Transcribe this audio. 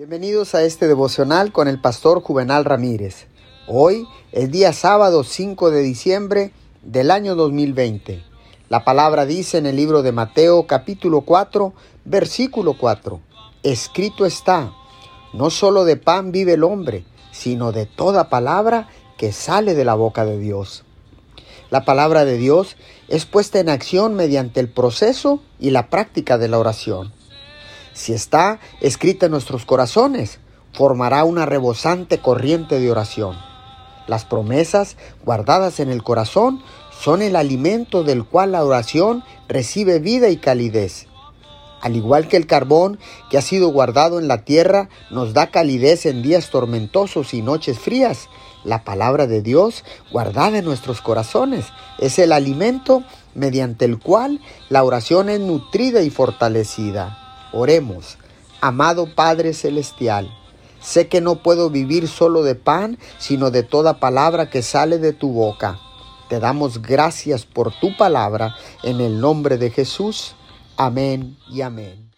Bienvenidos a este devocional con el pastor Juvenal Ramírez. Hoy es día sábado 5 de diciembre del año 2020. La palabra dice en el libro de Mateo capítulo 4, versículo 4. Escrito está, no solo de pan vive el hombre, sino de toda palabra que sale de la boca de Dios. La palabra de Dios es puesta en acción mediante el proceso y la práctica de la oración si está escrita en nuestros corazones, formará una rebosante corriente de oración. Las promesas guardadas en el corazón son el alimento del cual la oración recibe vida y calidez. Al igual que el carbón que ha sido guardado en la tierra nos da calidez en días tormentosos y noches frías, la palabra de Dios guardada en nuestros corazones es el alimento mediante el cual la oración es nutrida y fortalecida. Oremos, amado Padre Celestial, sé que no puedo vivir solo de pan, sino de toda palabra que sale de tu boca. Te damos gracias por tu palabra en el nombre de Jesús. Amén y amén.